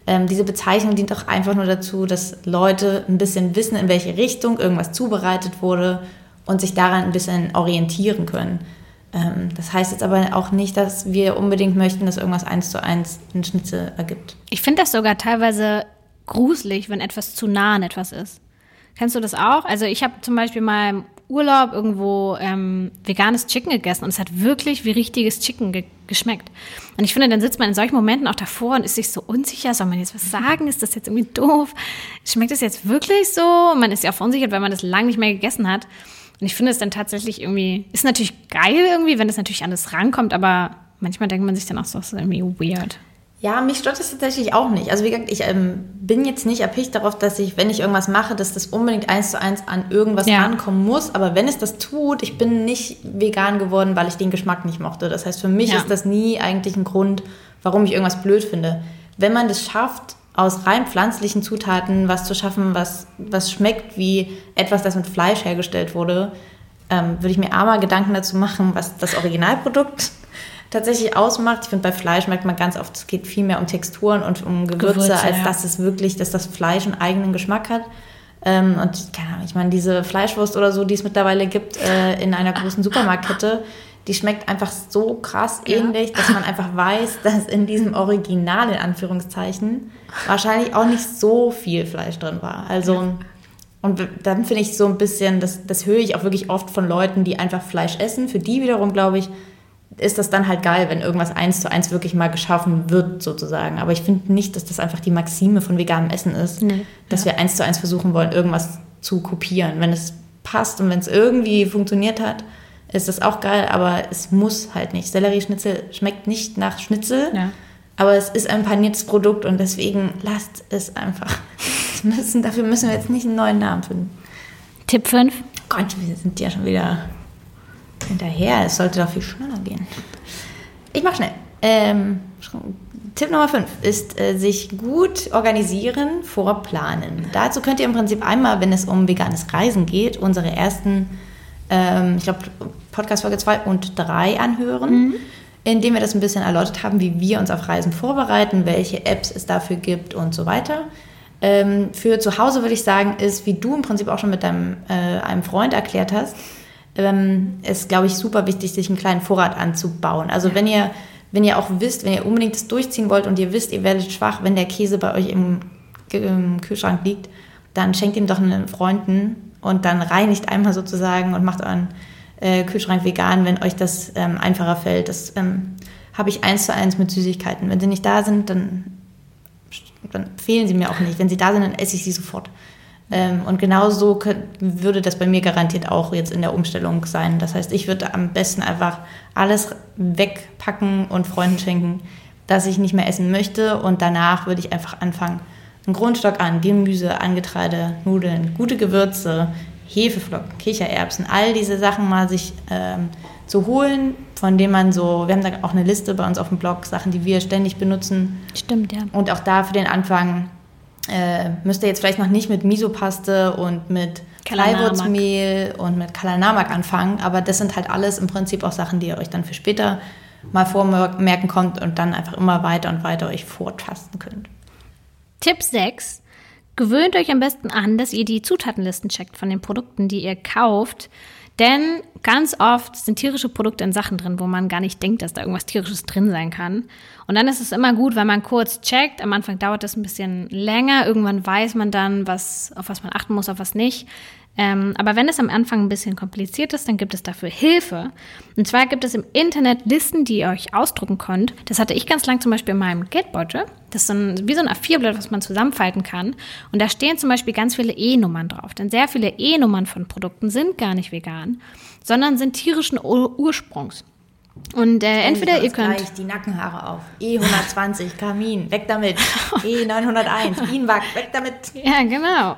ähm, diese Bezeichnung dient auch einfach nur dazu, dass Leute ein bisschen wissen, in welche Richtung irgendwas zubereitet wurde und sich daran ein bisschen orientieren können. Ähm, das heißt jetzt aber auch nicht, dass wir unbedingt möchten, dass irgendwas eins zu eins einen Schnitzel ergibt. Ich finde das sogar teilweise gruselig, wenn etwas zu nah an etwas ist. Kennst du das auch? Also ich habe zum Beispiel mal Urlaub irgendwo ähm, veganes Chicken gegessen und es hat wirklich wie richtiges Chicken ge geschmeckt. Und ich finde, dann sitzt man in solchen Momenten auch davor und ist sich so unsicher, soll man jetzt was sagen? Ist das jetzt irgendwie doof? Schmeckt das jetzt wirklich so? Man ist ja auch verunsichert, weil man das lange nicht mehr gegessen hat. Und ich finde es dann tatsächlich irgendwie, ist natürlich geil irgendwie, wenn es natürlich alles rankommt, aber manchmal denkt man sich dann auch so, das ist irgendwie weird. Ja, mich stört das tatsächlich auch nicht. Also wie gesagt, ich ähm, bin jetzt nicht erpicht darauf, dass ich, wenn ich irgendwas mache, dass das unbedingt eins zu eins an irgendwas ja. rankommen muss. Aber wenn es das tut, ich bin nicht vegan geworden, weil ich den Geschmack nicht mochte. Das heißt, für mich ja. ist das nie eigentlich ein Grund, warum ich irgendwas blöd finde. Wenn man das schafft, aus rein pflanzlichen Zutaten was zu schaffen, was, was schmeckt wie etwas, das mit Fleisch hergestellt wurde, ähm, würde ich mir aber Gedanken dazu machen, was das Originalprodukt tatsächlich ausmacht. Ich finde, bei Fleisch merkt man ganz oft, es geht viel mehr um Texturen und um Gewürze, Gewürze als ja. dass es wirklich, dass das Fleisch einen eigenen Geschmack hat. Ähm, und keine Ahnung, ich meine, diese Fleischwurst oder so, die es mittlerweile gibt äh, in einer großen Supermarktkette, die schmeckt einfach so krass ja. ähnlich, dass man einfach weiß, dass in diesem Original, in Anführungszeichen, wahrscheinlich auch nicht so viel Fleisch drin war. Also, und dann finde ich so ein bisschen, das, das höre ich auch wirklich oft von Leuten, die einfach Fleisch essen. Für die wiederum, glaube ich, ist das dann halt geil, wenn irgendwas eins zu eins wirklich mal geschaffen wird, sozusagen. Aber ich finde nicht, dass das einfach die Maxime von veganem Essen ist, nee, dass ja. wir eins zu eins versuchen wollen, irgendwas zu kopieren. Wenn es passt und wenn es irgendwie funktioniert hat, ist das auch geil, aber es muss halt nicht. Sellerieschnitzel schmeckt nicht nach Schnitzel, ja. aber es ist ein paniertes Produkt und deswegen lasst es einfach. Müssen, dafür müssen wir jetzt nicht einen neuen Namen finden. Tipp 5. Gott, wir sind ja schon wieder hinterher. Es sollte doch viel schneller gehen. Ich mach schnell. Ähm, Tipp Nummer 5 ist äh, sich gut organisieren, vorplanen. Dazu könnt ihr im Prinzip einmal, wenn es um veganes Reisen geht, unsere ersten, ähm, ich glaube, Podcast-Folge 2 und 3 anhören, mhm. indem wir das ein bisschen erläutert haben, wie wir uns auf Reisen vorbereiten, welche Apps es dafür gibt und so weiter. Ähm, für zu Hause würde ich sagen, ist, wie du im Prinzip auch schon mit deinem, äh, einem Freund erklärt hast, ähm, ist, glaube ich, super wichtig, sich einen kleinen Vorrat anzubauen. Also ja. wenn ihr, wenn ihr auch wisst, wenn ihr unbedingt das durchziehen wollt und ihr wisst, ihr werdet schwach, wenn der Käse bei euch im, im Kühlschrank liegt, dann schenkt ihm doch einen Freunden und dann reinigt einmal sozusagen und macht euren äh, Kühlschrank vegan, wenn euch das ähm, einfacher fällt. Das ähm, habe ich eins zu eins mit Süßigkeiten. Wenn sie nicht da sind, dann, dann fehlen sie mir auch nicht. Wenn sie da sind, dann esse ich sie sofort. Ähm, und genauso würde das bei mir garantiert auch jetzt in der Umstellung sein. Das heißt, ich würde am besten einfach alles wegpacken und Freunden schenken, das ich nicht mehr essen möchte. Und danach würde ich einfach anfangen, einen Grundstock an Gemüse, an Getreide, Nudeln, gute Gewürze, Hefeflocken, Kichererbsen, all diese Sachen mal sich ähm, zu holen, von denen man so, wir haben da auch eine Liste bei uns auf dem Blog, Sachen, die wir ständig benutzen. Stimmt, ja. Und auch da für den Anfang äh, müsst ihr jetzt vielleicht noch nicht mit Misopaste und mit Kleiwurzmehl und mit Kalanamak anfangen, aber das sind halt alles im Prinzip auch Sachen, die ihr euch dann für später mal vormerken könnt und dann einfach immer weiter und weiter euch vortasten könnt. Tipp 6. Gewöhnt euch am besten an, dass ihr die Zutatenlisten checkt von den Produkten, die ihr kauft. Denn ganz oft sind tierische Produkte in Sachen drin, wo man gar nicht denkt, dass da irgendwas tierisches drin sein kann. Und dann ist es immer gut, wenn man kurz checkt. Am Anfang dauert das ein bisschen länger. Irgendwann weiß man dann, was, auf was man achten muss, auf was nicht. Ähm, aber wenn es am Anfang ein bisschen kompliziert ist, dann gibt es dafür Hilfe. Und zwar gibt es im Internet Listen, die ihr euch ausdrucken könnt. Das hatte ich ganz lang zum Beispiel in meinem Geldbeutel. Das ist so ein, wie so ein A4-Blatt, was man zusammenfalten kann. Und da stehen zum Beispiel ganz viele E-Nummern drauf. Denn sehr viele E-Nummern von Produkten sind gar nicht vegan, sondern sind tierischen Ur Ursprungs. Und äh, entweder ihr könnt. Gleich die Nackenhaare auf. E120, Kamin, weg damit. E901, Bienenwachs, weg damit. Ja, genau.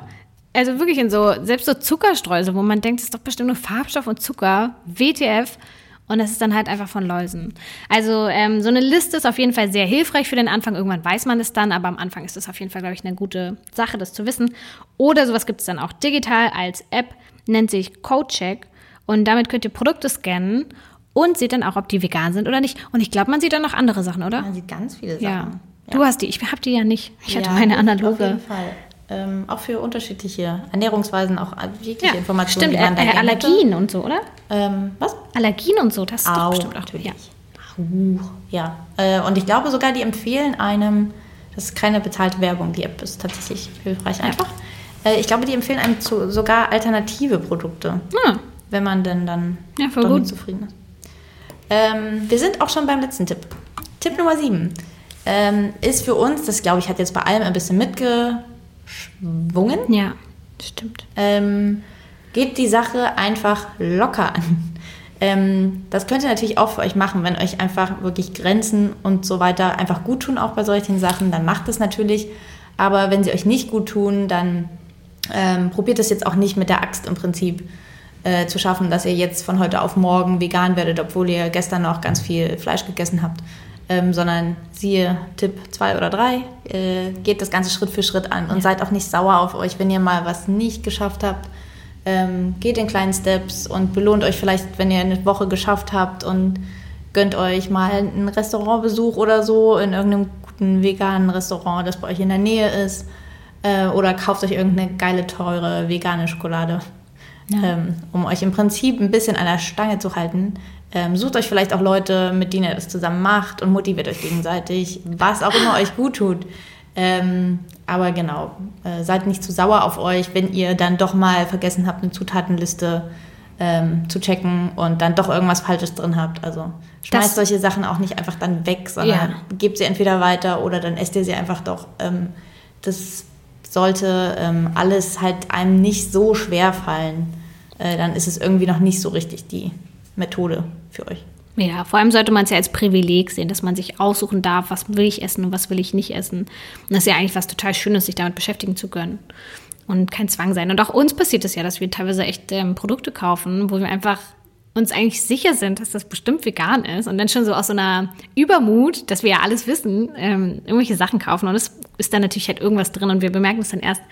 Also wirklich in so, selbst so Zuckerstreusel, wo man denkt, das ist doch bestimmt nur Farbstoff und Zucker, WTF. Und das ist dann halt einfach von Läusen. Also ähm, so eine Liste ist auf jeden Fall sehr hilfreich für den Anfang. Irgendwann weiß man es dann, aber am Anfang ist es auf jeden Fall, glaube ich, eine gute Sache, das zu wissen. Oder sowas gibt es dann auch digital als App, nennt sich CodeCheck. Und damit könnt ihr Produkte scannen und seht dann auch, ob die vegan sind oder nicht. Und ich glaube, man sieht dann noch andere Sachen, oder? Man sieht ganz viele Sachen. Ja. Du hast die, ich habe die ja nicht. Ich hatte Ja, meine Auf analoge. jeden Fall. Ähm, auch für unterschiedliche Ernährungsweisen, auch jegliche Ja, Informationen, stimmt, die man äh. Allergien und so, oder? Ähm, was? Allergien und so, das ist Auch, bestimmt auch. natürlich. Ja. Uh, ja. Äh, und ich glaube sogar, die empfehlen einem, das ist keine bezahlte Werbung, die App ist tatsächlich hilfreich einfach. Äh, ich glaube, die empfehlen einem zu, sogar alternative Produkte, Ah, wenn man denn dann Ja, voll gut. zufrieden ist. Ähm, wir sind auch schon beim letzten Tipp. Tipp Nummer 7 ähm, ist für uns, das glaube ich hat jetzt bei allem ein bisschen mitgeschwungen, ja, stimmt. ähm, geht die Sache einfach locker an. Ähm, das könnt ihr natürlich auch für euch machen, wenn euch einfach wirklich Grenzen und so weiter einfach gut tun, auch bei solchen Sachen, dann macht es natürlich. Aber wenn sie euch nicht gut tun, dann ähm, probiert es jetzt auch nicht mit der Axt im Prinzip äh, zu schaffen, dass ihr jetzt von heute auf morgen vegan werdet, obwohl ihr gestern noch ganz viel Fleisch gegessen habt. Ähm, sondern siehe Tipp 2 oder 3, äh, geht das Ganze Schritt für Schritt an und seid auch nicht sauer auf euch, wenn ihr mal was nicht geschafft habt. Ähm, geht in kleinen Steps und belohnt euch vielleicht, wenn ihr eine Woche geschafft habt und gönnt euch mal einen Restaurantbesuch oder so in irgendeinem guten veganen Restaurant, das bei euch in der Nähe ist. Äh, oder kauft euch irgendeine geile, teure vegane Schokolade, ähm, um euch im Prinzip ein bisschen an der Stange zu halten. Ähm, sucht euch vielleicht auch Leute, mit denen ihr das zusammen macht und motiviert euch gegenseitig, was auch immer euch gut tut. Ähm, aber genau, äh, seid nicht zu sauer auf euch, wenn ihr dann doch mal vergessen habt, eine Zutatenliste ähm, zu checken und dann doch irgendwas Falsches drin habt. Also schmeißt Das- solche Sachen auch nicht einfach dann weg, sondern Ja. gebt sie entweder weiter oder dann esst ihr sie einfach doch. Ähm, das sollte ähm, alles halt einem nicht so schwer fallen. Äh, dann ist es irgendwie noch nicht so richtig die Methode für euch. Ja, vor allem sollte man es ja als Privileg sehen, dass man sich aussuchen darf, was will ich essen und was will ich nicht essen. Und das ist ja eigentlich was total Schönes, sich damit beschäftigen zu können. Und kein Zwang sein. Und auch uns passiert es ja, dass wir teilweise echt ähm, Produkte kaufen, wo wir einfach uns eigentlich sicher sind, dass das bestimmt vegan ist und dann schon so aus so einer Übermut, dass wir ja alles wissen, ähm, irgendwelche Sachen kaufen und es ist dann natürlich halt irgendwas drin und wir bemerken es dann erst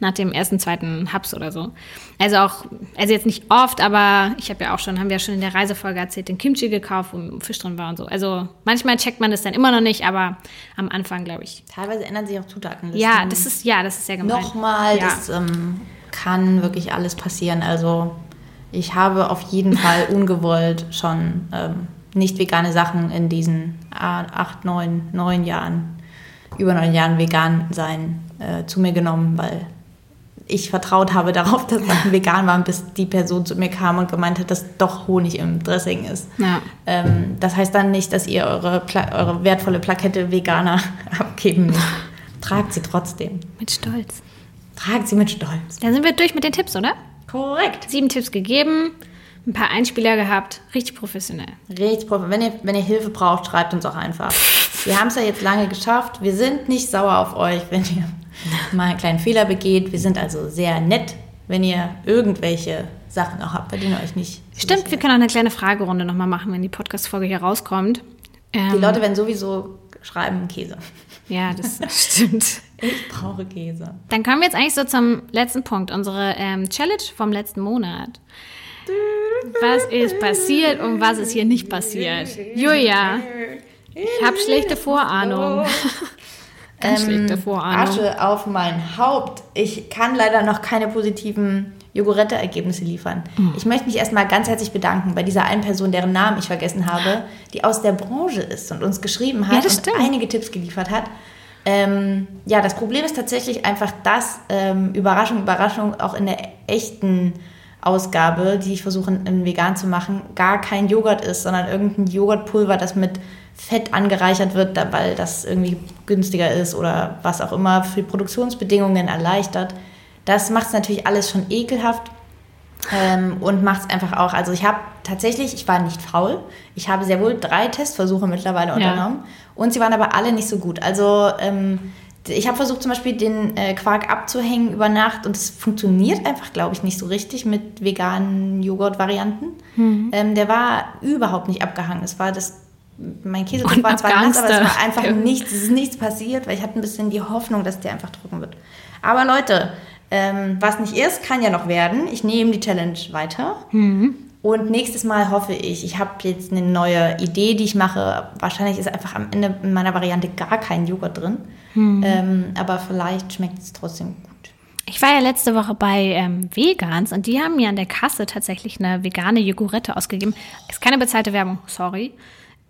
nach dem ersten, zweiten Hubs oder so. Also auch, also jetzt nicht oft, aber ich habe ja auch schon, haben wir ja schon in der Reisefolge erzählt, den Kimchi gekauft, wo Fisch drin war und so. Also manchmal checkt man das dann immer noch nicht, aber am Anfang glaube ich. Teilweise ändern sich auch Zutatenlisten. Ja, das ist, ja, das ist sehr gemein. Nochmal, ja. das ähm, kann wirklich alles passieren. Also ich habe auf jeden Fall ungewollt schon ähm, nicht vegane Sachen in diesen äh, acht, neun, neun Jahren, über neun Jahren vegan sein äh, zu mir genommen, weil ich vertraut habe darauf, dass Sachen vegan waren, bis die Person zu mir kam und gemeint hat, dass doch Honig im Dressing ist. Ja. Ähm, das heißt dann nicht, dass ihr eure, Pla eure wertvolle Plakette Veganer abgeben müsst. Tragt sie trotzdem. Mit Stolz. Tragt sie mit Stolz. Dann sind wir durch mit den Tipps, oder? Korrekt. Sieben Tipps gegeben, ein paar Einspieler gehabt, richtig professionell. Richtig, Prof. wenn ihr, wenn ihr Hilfe braucht, schreibt uns auch einfach. Wir haben es ja jetzt lange geschafft. Wir sind nicht sauer auf euch, wenn ihr mal einen kleinen Fehler begeht. Wir sind also sehr nett, wenn ihr irgendwelche Sachen auch habt, bei denen ihr euch nicht. Stimmt, wir können auch eine kleine Fragerunde nochmal machen, wenn die Podcast-Folge hier rauskommt. Ähm, Die Leute werden sowieso schreiben Käse. Ja, das stimmt. Ich brauche Käse. Dann kommen wir jetzt eigentlich so zum letzten Punkt, unsere ähm, Challenge vom letzten Monat. Was ist passiert und was ist hier nicht passiert? Julia, ich habe schlechte Vorahnung. Ganz schlechte Vorahnung. Asche auf mein Haupt. Ich kann leider noch keine positiven Jogurette-Ergebnisse liefern. Hm. Ich möchte mich erstmal ganz herzlich bedanken bei dieser einen Person, deren Namen ich vergessen habe, die aus der Branche ist und uns geschrieben hat Ja, und einige Tipps geliefert hat. Ähm, ja, das Problem ist tatsächlich einfach, dass ähm, Überraschung, Überraschung auch in der echten Ausgabe, die ich versuche in vegan zu machen, gar kein Joghurt ist, sondern irgendein Joghurtpulver, das mit Fett angereichert wird, weil das irgendwie günstiger ist oder was auch immer für Produktionsbedingungen erleichtert. Das macht es natürlich alles schon ekelhaft. Ähm, und macht es einfach auch. Also ich habe tatsächlich, ich war nicht faul. Ich habe sehr wohl drei Testversuche mittlerweile unternommen. Und sie waren aber alle nicht so gut. Also ähm, ich habe versucht zum Beispiel den äh, Quark abzuhängen über Nacht und es funktioniert einfach, glaube ich, nicht so richtig mit veganen Joghurt-Varianten. Mhm. Ähm, der war überhaupt nicht abgehangen. Es war das, mein Käse Und war zwar nass, aber es war einfach nichts, es ist nichts passiert, weil ich hatte ein bisschen die Hoffnung, dass der einfach trocken wird. Aber Leute, ähm, was nicht ist, kann ja noch werden. Ich nehme die Challenge weiter. Und nächstes Mal hoffe ich, ich habe jetzt eine neue Idee, die ich mache. Wahrscheinlich ist einfach am Ende in meiner Variante gar kein Joghurt drin. Ähm, aber vielleicht schmeckt es trotzdem gut. Ich war ja letzte Woche bei ähm, Vegans und die haben mir an der Kasse tatsächlich eine vegane Jogurette ausgegeben. Ist keine bezahlte Werbung, sorry.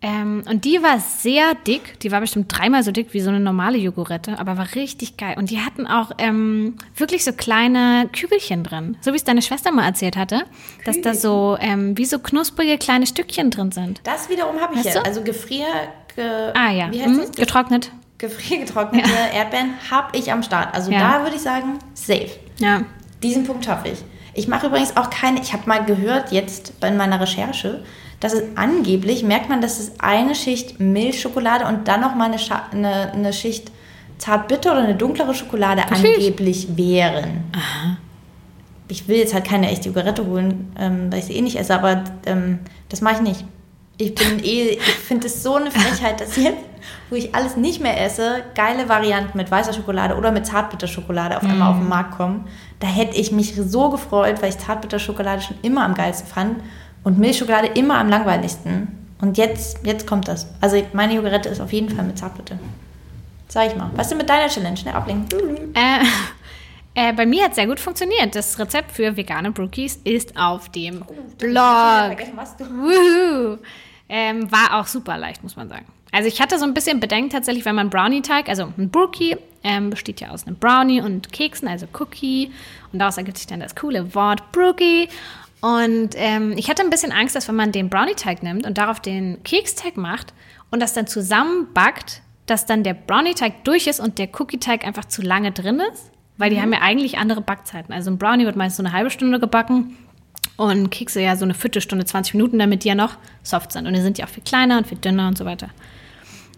Ähm, und die war sehr dick. Die war bestimmt dreimal so dick wie so eine normale Jogurette, aber war richtig geil. Und die hatten auch ähm, wirklich so kleine Kügelchen drin. So wie es deine Schwester mal erzählt hatte. Dass da so ähm, wie so knusprige kleine Stückchen drin sind. Das wiederum habe ich Weißt ja. du? Also Gefrier... Ge Ah ja, mhm, getrocknet. Gefriergetrocknete Erdbeeren habe ich am Start. Also Ja. da würde ich sagen, safe. Ja. Diesen Punkt schaffe ich. Ich mache übrigens auch keine, ich habe mal gehört jetzt bei meiner Recherche, dass es angeblich, merkt man, dass es eine Schicht Milchschokolade und dann noch mal eine, Scha eine, eine Schicht Zartbitter oder eine dunklere Schokolade Wirklich? angeblich wären. Ich will jetzt halt keine echte Joghurette holen, ähm, weil ich sie eh nicht esse, aber ähm, das mache ich nicht. Ich bin eh, ich finde es so eine Frechheit, dass jetzt, wo ich alles nicht mehr esse, geile Varianten mit weißer Schokolade oder mit Zartbitterschokolade auf einmal auf den Markt kommen. Da hätte ich mich so gefreut, weil ich Zartbitterschokolade schon immer am geilsten fand und Milchschokolade immer am langweiligsten. Und jetzt, jetzt kommt das. Also meine Joghurette ist auf jeden Fall mit Zartbitter. Sag ich mal. Was ist denn mit deiner Challenge? Schnell ablenken. Äh, äh, bei mir hat es sehr gut funktioniert. Das Rezept für vegane Brookies ist auf dem Blog. du Wuhu. Ähm, war auch super leicht, muss man sagen. Also ich hatte so ein bisschen Bedenken tatsächlich, weil mein Brownie-Teig, also ein Brookie, ähm, besteht ja aus einem Brownie und Keksen, also Cookie. Und daraus ergibt sich dann das coole Wort Brookie. Und ähm, ich hatte ein bisschen Angst, dass wenn man den Brownie-Teig nimmt und darauf den Keksteig macht und das dann zusammenbackt, dass dann der Brownie-Teig durch ist und der Cookie-Teig einfach zu lange drin ist. Weil die haben ja eigentlich andere Backzeiten. Also ein Brownie wird meist so eine halbe Stunde gebacken und Kekse ja so eine Viertelstunde, 20 Minuten, damit die ja noch soft sind. Und die sind ja auch viel kleiner und viel dünner und so weiter.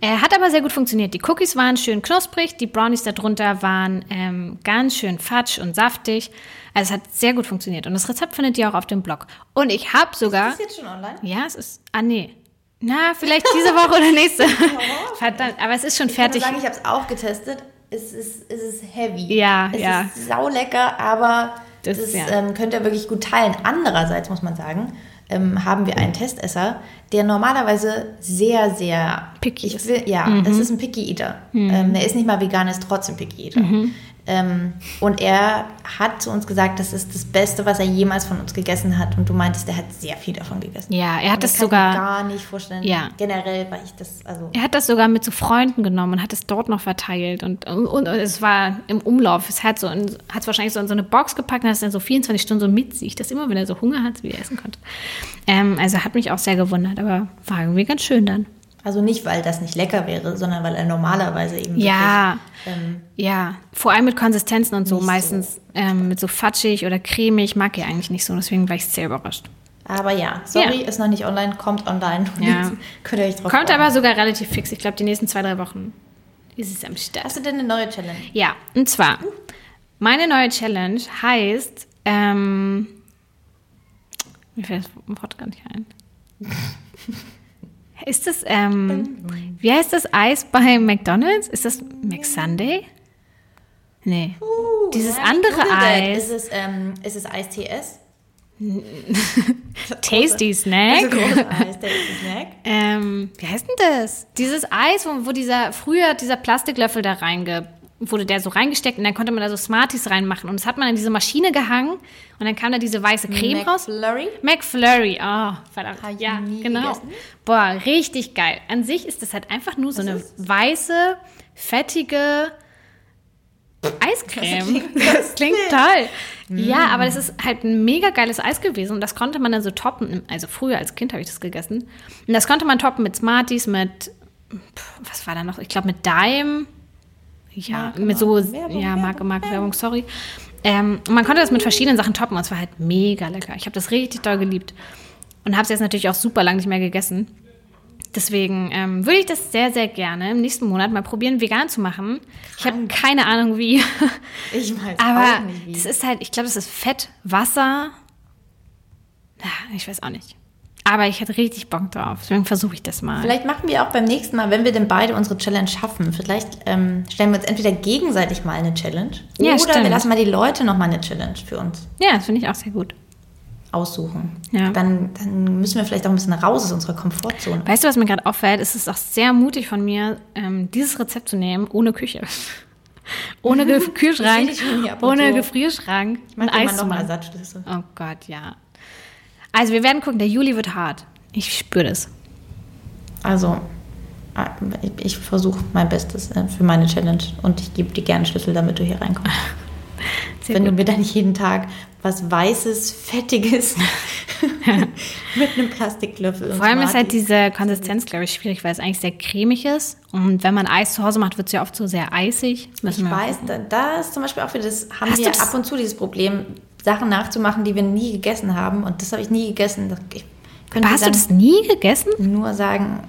Er hat aber sehr gut funktioniert. Die Cookies waren schön knusprig, die Brownies darunter waren ähm, ganz schön fatsch und saftig. Also es hat sehr gut funktioniert. Und das Rezept findet ihr auch auf dem Blog. Und ich habe sogar. Ist jetzt schon online? Ja, es ist. Ah, nee. Na, vielleicht diese Woche oder nächste. Verdammt, aber es ist schon Ich kann fertig. nur sagen, ich habe es auch getestet. Es ist, es ist heavy. Ja, es ja. ist saulecker, aber Das- das, ja. ähm, könnt ihr wirklich gut teilen. Andererseits muss man sagen, ähm, haben wir einen Testesser, der normalerweise sehr, sehr Picky ist. will, Ja, das ist ein Picky Eater. Ähm, der ist nicht mal vegan, ist trotzdem Picky Eater. Ähm, und er hat zu uns gesagt, das ist das Beste, was er jemals von uns gegessen hat. Und du meintest, er hat sehr viel davon gegessen. Ja, er hat das mir sogar- gar nicht vorstellen. Ja. Generell, weil ich das, also. Er hat das sogar mit zu Freunden genommen und hat es dort noch verteilt. Und, und, und es war im Umlauf. Es hat so es wahrscheinlich so in so eine Box gepackt und hat es dann so 24 Stunden so mit sich, dass immer, wenn er so Hunger hat, wieder essen konnte. Ähm, also hat mich auch sehr gewundert, aber war irgendwie ganz schön dann. Also nicht, weil das nicht lecker wäre, sondern weil er normalerweise eben Ja, wirklich, ähm, ja. Vor allem mit Konsistenzen und so. Nicht so. Meistens ähm, mit so fatschig oder cremig mag er eigentlich nicht so. Deswegen war ich sehr überrascht. aber ja, sorry, Ja. ist noch nicht online, kommt online. Ja. Könnt ihr euch drauf Kommt freuen. aber sogar relativ fix. Ich glaube, die nächsten zwei, drei Wochen ist es am Start. Hast du denn eine neue Challenge? Ja, und zwar, meine neue Challenge heißt, ähm, mir fällt das Wort gar nicht ein. Ist das, ähm, wie heißt das Eis bei McDonalds? Ist das McSunday? Nee. Dieses andere Google that. Eis. Ist es, ähm, ist es Eis TS? Tasty Also Snack. großes Eis, Tasty Snack. Ähm, wie heißt denn das? Dieses Eis, wo, wo dieser, früher dieser Plastiklöffel da reinge, wurde der so reingesteckt und dann konnte man da so Smarties reinmachen und das hat man in diese Maschine gehangen und dann kam da diese weiße Creme raus. McFlurry? McFlurry, oh, verdammt. Hab ja, genau. gegessen. Boah, richtig geil. An sich ist das halt einfach nur so eine weiße, fettige Eiscreme. Das klingt toll. Ja, aber das ist halt ein mega geiles Eis gewesen und das konnte man dann so toppen. Also früher als Kind habe ich das gegessen. Und das konnte man toppen mit Smarties, mit, was war da noch? Ich glaube mit Dime. Ja, Marke, mit so, Werbung, ja, Marke, Marke, Werbung, sorry. Ähm, und man konnte das mit verschiedenen Sachen toppen und es war halt mega lecker. Ich habe das richtig doll geliebt. Und habe es jetzt natürlich auch super lang nicht mehr gegessen. Deswegen ähm, würde ich das sehr, sehr gerne im nächsten Monat mal probieren, vegan zu machen. Ich habe keine Ahnung wie. Ich weiß Aber auch nicht wie. das ist halt, ich glaube, das ist Fett, Wasser. Ja, ich weiß auch nicht. Aber ich hätte richtig Bock drauf. Deswegen versuche ich das mal. Vielleicht machen wir auch beim nächsten Mal, wenn wir denn beide unsere Challenge schaffen, vielleicht ähm, stellen wir uns entweder gegenseitig mal eine Challenge Ja, oder stimmt. wir lassen mal die Leute noch mal eine Challenge für uns Ja, das finde ich auch sehr gut. aussuchen. Ja. Dann, dann müssen wir vielleicht auch ein bisschen raus aus unserer Komfortzone. Weißt du, was mir gerade auffällt? Es ist auch sehr mutig von mir, ähm, dieses Rezept zu nehmen, ohne Küche. ohne Kühlschrank, ohne. Gefrierschrank Ich immer Eis noch mal. Ersatzschlüssel. Oh Gott, ja. Also wir werden gucken, der Juli wird hart. Ich spüre das. Also, äh, ich, versuche mein Bestes äh, für meine Challenge und ich gebe dir gerne Schlüssel, damit du hier reinkommst. Sehr Wenn gut. du mir dann nicht jeden Tag was Weißes, Fettiges mit einem Plastiklöffel Vor allem ist halt diese Konsistenz, glaube ich, schwierig, weil es eigentlich sehr cremig ist. Und wenn man Eis zu Hause macht, wird es ja oft so sehr eisig. Ich weiß, da, da ist zum Beispiel auch wieder das, haben Hast wir ab und zu dieses Problem, Sachen nachzumachen, die wir nie gegessen haben. Und das habe ich nie gegessen. Ich könnte hast du das nie gegessen? nur sagen,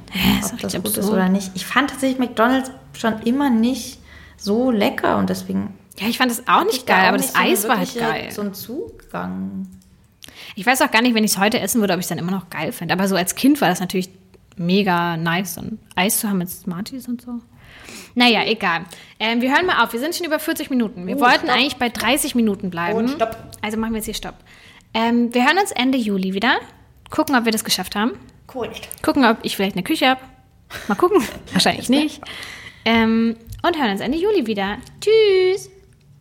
ist ob das gut ist absurd. oder nicht. Ich fand tatsächlich McDonalds schon immer nicht so lecker und deswegen Ja, ich fand das auch nicht da geil, auch aber nicht das so Eis war halt wirkliche- geil. So ein Zugang. Ich weiß auch gar nicht, wenn ich es heute essen würde, ob ich es dann immer noch geil finde. Aber so als Kind war das natürlich mega nice, dann Eis zu haben mit Smarties und so. Naja, egal. Ähm, wir hören mal auf. Wir sind schon über 40 Minuten. Wir Oh, wollten stopp. eigentlich bei 30 Minuten bleiben. Und stopp. Also machen wir jetzt hier Stopp. Ähm, wir hören uns Ende Juli wieder. Gucken, ob wir das geschafft haben. Cool. Gucken, ob ich vielleicht eine Küche habe. Mal gucken. Wahrscheinlich nicht. Ähm, und hören uns Ende Juli wieder. Tschüss.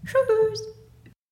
Tschüss.